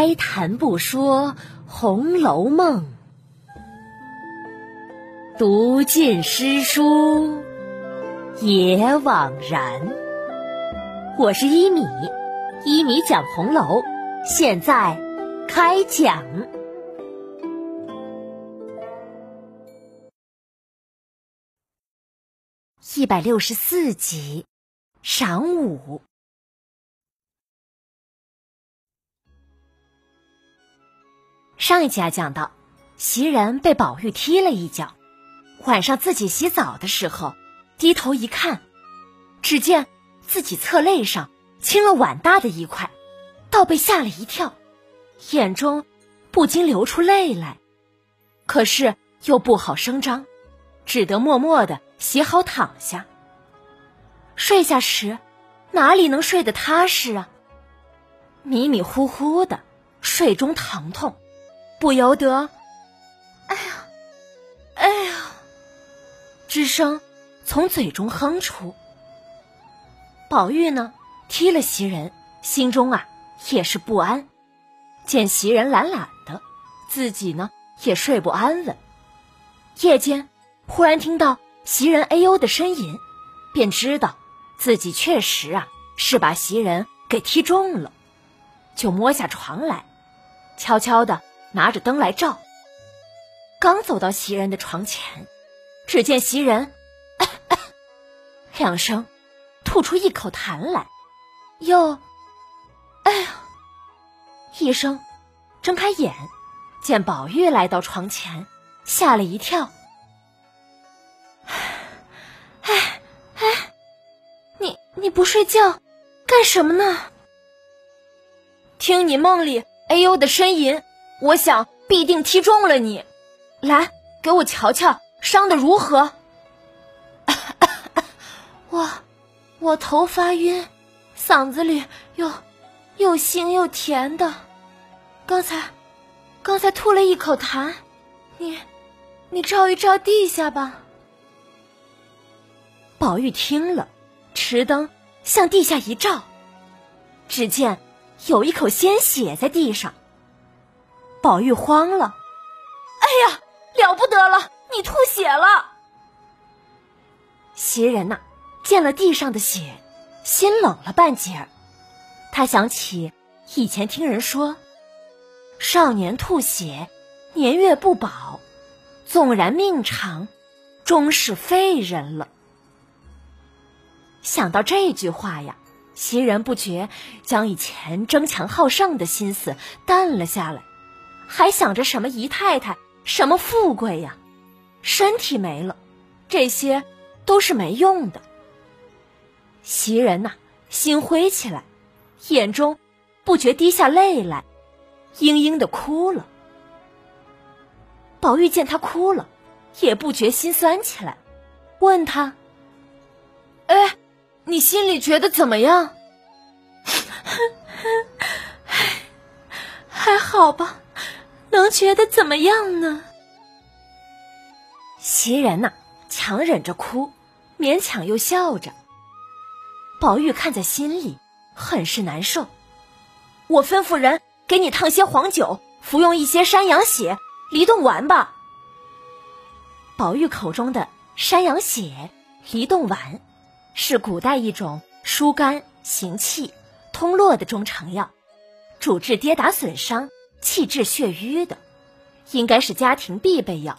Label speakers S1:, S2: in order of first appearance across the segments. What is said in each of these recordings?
S1: 开谈不说《红楼梦》，读尽诗书也枉然。我是一米，一米讲红楼，现在开讲。一百六十四集，晌午。上一集啊，讲到袭人被宝玉踢了一脚，晚上自己洗澡的时候，低头一看，只见自己侧肋上青了碗大的一块，倒被吓了一跳，眼中不禁流出泪来，可是又不好声张，只得默默的洗好躺下。睡下时，哪里能睡得踏实啊？迷迷糊糊的，睡中疼痛。不由得，哎呀，哎呀，之声从嘴中哼出。宝玉呢，踢了袭人，心中啊也是不安。见袭人懒懒的，自己呢也睡不安稳。夜间忽然听到袭人哎呦的呻吟，便知道自己确实啊是把袭人给踢中了，就摸下床来，悄悄的。拿着灯来照，刚走到袭人的床前，只见袭人两声吐出一口痰来，又哎呀一声睁开眼，见宝玉来到床前，吓了一跳。哎哎，你你不睡觉干什么呢？听你梦里哎呦的呻吟。我想必定踢中了你，来给我瞧瞧伤的如何？我我头发晕，嗓子里又又腥又甜的，刚才刚才吐了一口痰，你你照一照地下吧。宝玉听了，持灯向地下一照，只见有一口鲜血在地上。宝玉慌了，哎呀，了不得了！你吐血了。袭人呐，见了地上的血，心冷了半截儿。他想起以前听人说，少年吐血，年月不保，纵然命长，终是废人了。想到这句话呀，袭人不觉将以前争强好胜的心思淡了下来。还想着什么姨太太，什么富贵呀？身体没了，这些都是没用的。袭人呐，心灰起来，眼中不觉滴下泪来，嘤嘤的哭了。宝玉见他哭了，也不觉心酸起来，问他：“哎，你心里觉得怎么样？”“ 还好吧。”能觉得怎么样呢？袭人呐，强忍着哭，勉强又笑着。宝玉看在心里，很是难受。我吩咐人给你烫些黄酒，服用一些山羊血、梨冻丸吧。宝玉口中的山羊血、梨冻丸，是古代一种疏肝行气、通络的中成药，主治跌打损伤。气滞血瘀的，应该是家庭必备药。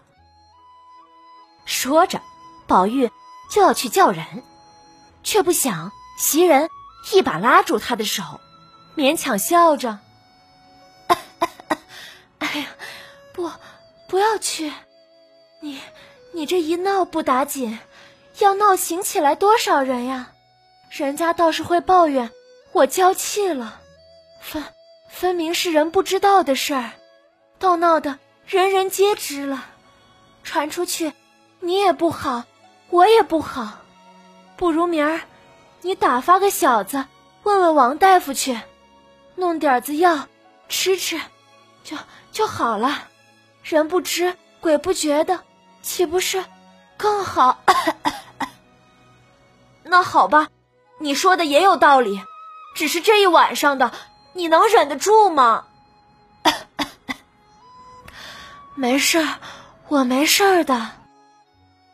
S1: 说着，宝玉就要去叫人，却不想袭人一把拉住他的手，勉强笑着：“哎呀，不，不要去！你，你这一闹不打紧，要闹醒起来多少人呀？人家倒是会抱怨我娇气了，反。”分明是人不知道的事儿，倒闹得人人皆知了，传出去，你也不好，我也不好，不如明儿，你打发个小子问问王大夫去，弄点子药吃吃，就就好了。人不知鬼不觉的，岂不是更好？那好吧，你说的也有道理，只是这一晚上的。你能忍得住吗？没事儿，我没事儿的。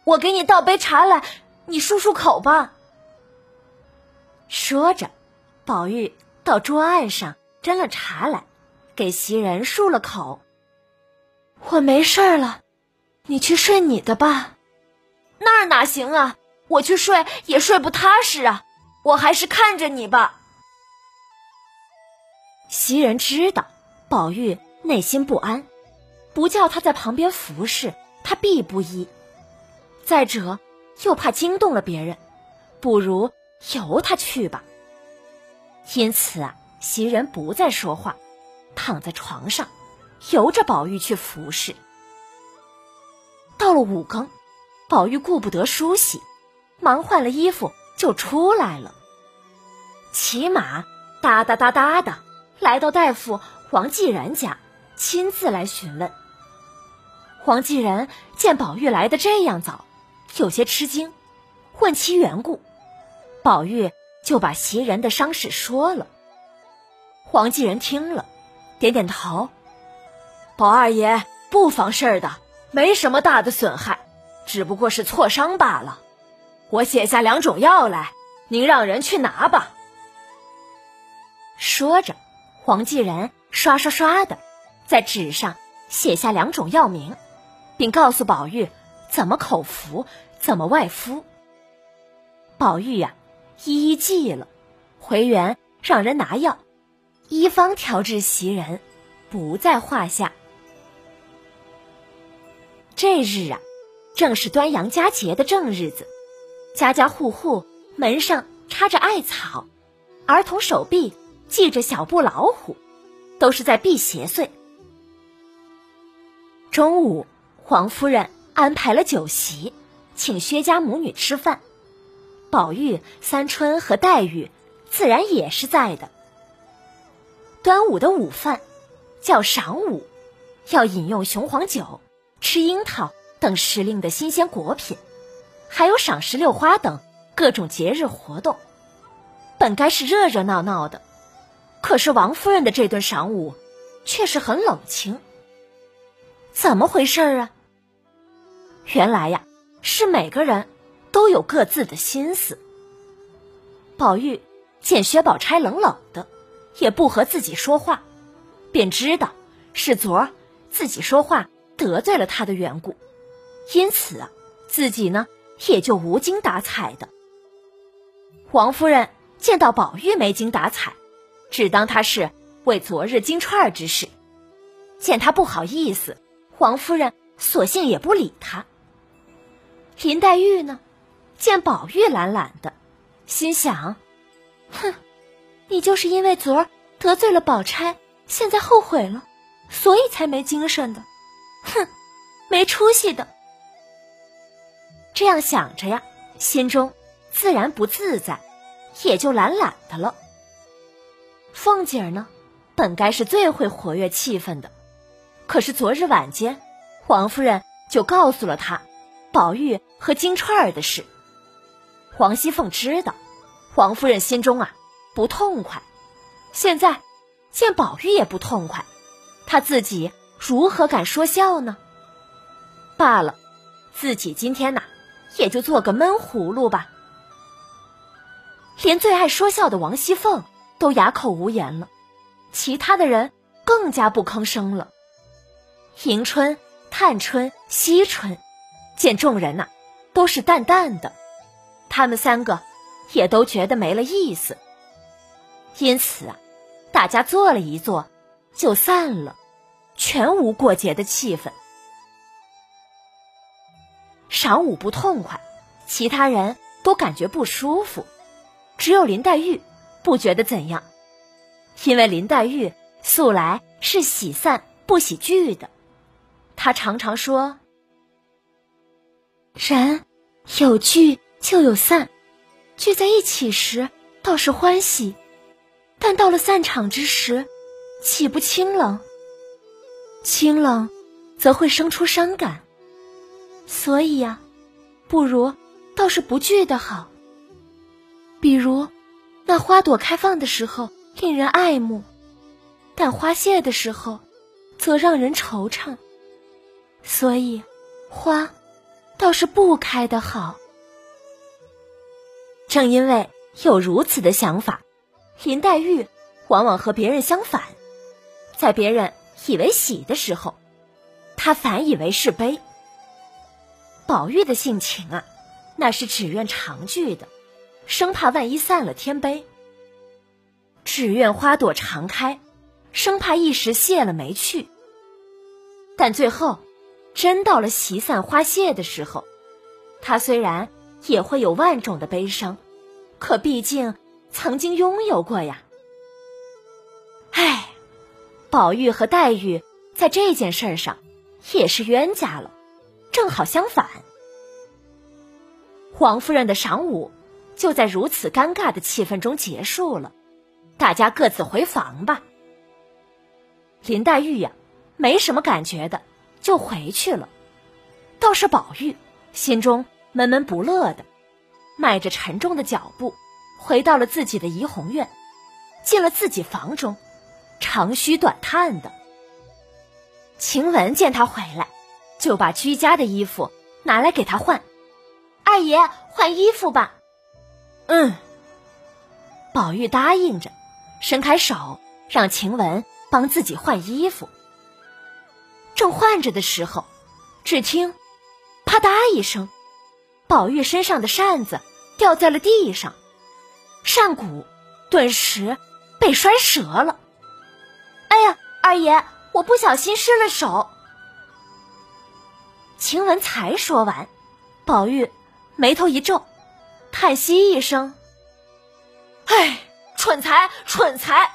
S1: 我给你倒杯茶来，你漱漱口吧。说着，宝玉到桌案上斟了茶来，给袭人漱了口。我没事儿了，你去睡你的吧。那儿哪行啊？我去睡也睡不踏实啊！我还是看着你吧。袭人知道宝玉内心不安，不叫他在旁边服侍，他必不依。再者，又怕惊动了别人，不如由他去吧。因此啊，袭人不再说话，躺在床上，由着宝玉去服侍。到了五更，宝玉顾不得梳洗，忙换了衣服就出来了，骑马哒哒哒哒的来到大夫黄继然家，亲自来询问。黄继然见宝玉来的这样早。有些吃惊，问其缘故，宝玉就把袭人的伤势说了。黄继仁听了，点点头：“宝二爷不妨事儿的，没什么大的损害，只不过是挫伤罢了。我写下两种药来，您让人去拿吧。”说着，黄继仁刷刷刷的在纸上写下两种药名，并告诉宝玉怎么口服。怎么外敷？宝玉呀，一一记了，回园让人拿药，医方调治袭人，不在话下。这日啊，正是端阳佳节的正日子，家家户户门上插着艾草，儿童手臂系着小布老虎，都是在避邪祟。中午，黄夫人安排了酒席。请薛家母女吃饭，宝玉、三春和黛玉自然也是在的。端午的午饭叫晌午，要饮用雄黄酒，吃樱桃等时令的新鲜果品，还有赏石榴花等各种节日活动。本该是热热闹闹的，可是王夫人的这顿晌午却是很冷清。怎么回事啊？原来呀。是每个人都有各自的心思。宝玉见薛宝钗冷冷的，也不和自己说话，便知道是昨儿自己说话得罪了他的缘故，因此啊，自己呢也就无精打采的。王夫人见到宝玉没精打采，只当他是为昨日金钏儿之事，见他不好意思，王夫人索性也不理他。林黛玉呢，见宝玉懒懒的，心想：“哼，你就是因为昨儿得罪了宝钗，现在后悔了，所以才没精神的。哼，没出息的。”这样想着呀，心中自然不自在，也就懒懒的了。凤姐儿呢，本该是最会活跃气氛的，可是昨日晚间，王夫人就告诉了她。宝玉和金钏儿的事，黄熙凤知道，黄夫人心中啊不痛快。现在见宝玉也不痛快，她自己如何敢说笑呢？罢了，自己今天呐也就做个闷葫芦吧。连最爱说笑的王熙凤都哑口无言了，其他的人更加不吭声了。迎春、探春、惜春。见众人呐，都是淡淡的，他们三个也都觉得没了意思，因此啊，大家坐了一坐，就散了，全无过节的气氛。晌午不痛快，其他人都感觉不舒服，只有林黛玉不觉得怎样，因为林黛玉素来是喜散不喜聚的，她常常说。人有聚就有散，聚在一起时倒是欢喜，但到了散场之时，岂不清冷？清冷，则会生出伤感。所以呀，不如倒是不聚的好。比如，那花朵开放的时候令人爱慕，但花谢的时候，则让人惆怅。所以花倒是不开的好。正因为有如此的想法，林黛玉往往和别人相反，在别人以为喜的时候，她反以为是悲。宝玉的性情啊，那是只愿长聚的，生怕万一散了天悲；只愿花朵常开，生怕一时谢了没趣。但最后，真到了席散花谢的时候，他虽然也会有万种的悲伤，可毕竟曾经拥有过呀。唉，宝玉和黛玉在这件事上也是冤家了。正好相反，王夫人的晌午就在如此尴尬的气氛中结束了。大家各自回房吧。林黛玉呀，没什么感觉的，就回去了。倒是宝玉心中闷闷不乐的，迈着沉重的脚步回到了自己的怡红院，进了自己房中，长吁短叹的。晴雯见他回来。就把居家的衣服拿来给他换，二爷换衣服吧。嗯，宝玉答应着，伸开手让晴雯帮自己换衣服。正换着的时候，只听“啪嗒”一声，宝玉身上的扇子掉在了地上，扇骨顿时被摔折了。哎呀，二爷，我不小心失了手。晴雯才说完，宝玉眉头一皱，叹息一声：“哎，蠢材，蠢材！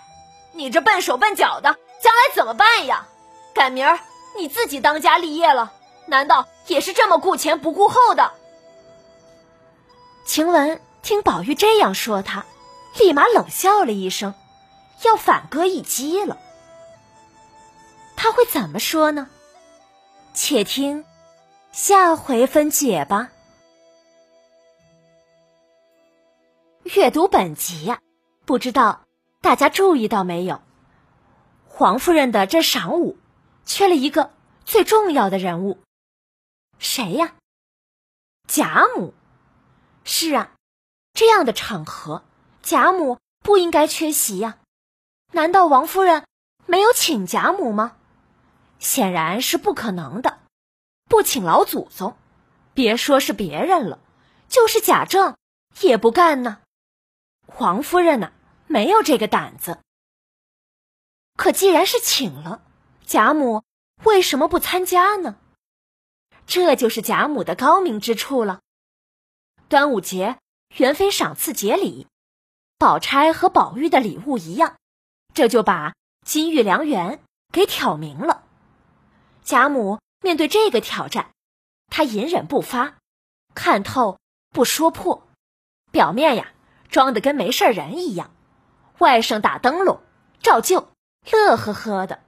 S1: 你这笨手笨脚的，将来怎么办呀？赶明儿你自己当家立业了，难道也是这么顾前不顾后的？”晴雯听宝玉这样说，他立马冷笑了一声，要反戈一击了。他会怎么说呢？且听。下回分解吧。阅读本集呀，不知道大家注意到没有？黄夫人的这晌午缺了一个最重要的人物，谁呀？贾母。是啊，这样的场合，贾母不应该缺席呀。难道王夫人没有请贾母吗？显然是不可能的。不请老祖宗，别说是别人了，就是贾政也不干呢。黄夫人呢，没有这个胆子。可既然是请了，贾母为什么不参加呢？这就是贾母的高明之处了。端午节元妃赏赐节礼，宝钗和宝玉的礼物一样，这就把金玉良缘给挑明了。贾母。面对这个挑战，她隐忍不发，看透不说破，表面呀装的跟没事人一样，外甥打灯笼照旧，乐呵呵的。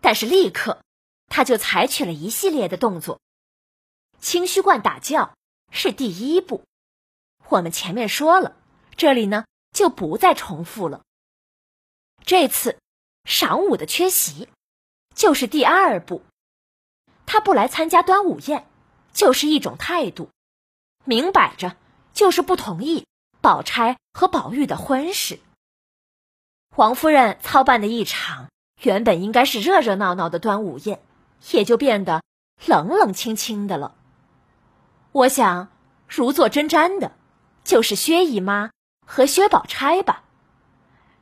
S1: 但是立刻他就采取了一系列的动作。清虚观打轿是第一步，我们前面说了，这里呢就不再重复了。这次晌午的缺席就是第二步。他不来参加端午宴，就是一种态度，明摆着就是不同意宝钗和宝玉的婚事。王夫人操办的一场原本应该是热热闹闹的端午宴，也就变得冷冷清清的了。我想，如坐针毡的，就是薛姨妈和薛宝钗吧。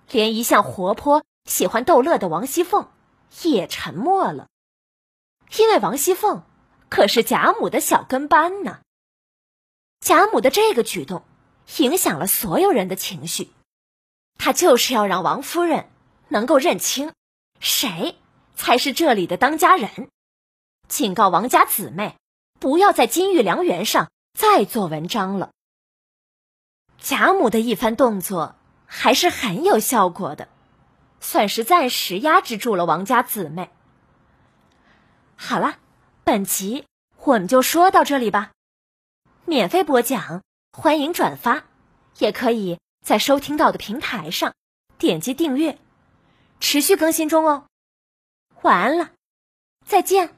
S1: 连一向活泼、喜欢逗乐的王熙凤也沉默了。因为王熙凤可是贾母的小跟班呢，贾母的这个举动影响了所有人的情绪，他就是要让王夫人能够认清谁才是这里的当家人，警告王家姊妹不要在金玉良缘上再做文章了。贾母的一番动作还是很有效果的，算是暂时压制住了王家姊妹。好了，本集我们就说到这里吧。免费播讲，欢迎转发，也可以在收听到的平台上点击订阅，持续更新中哦。晚安了，再见。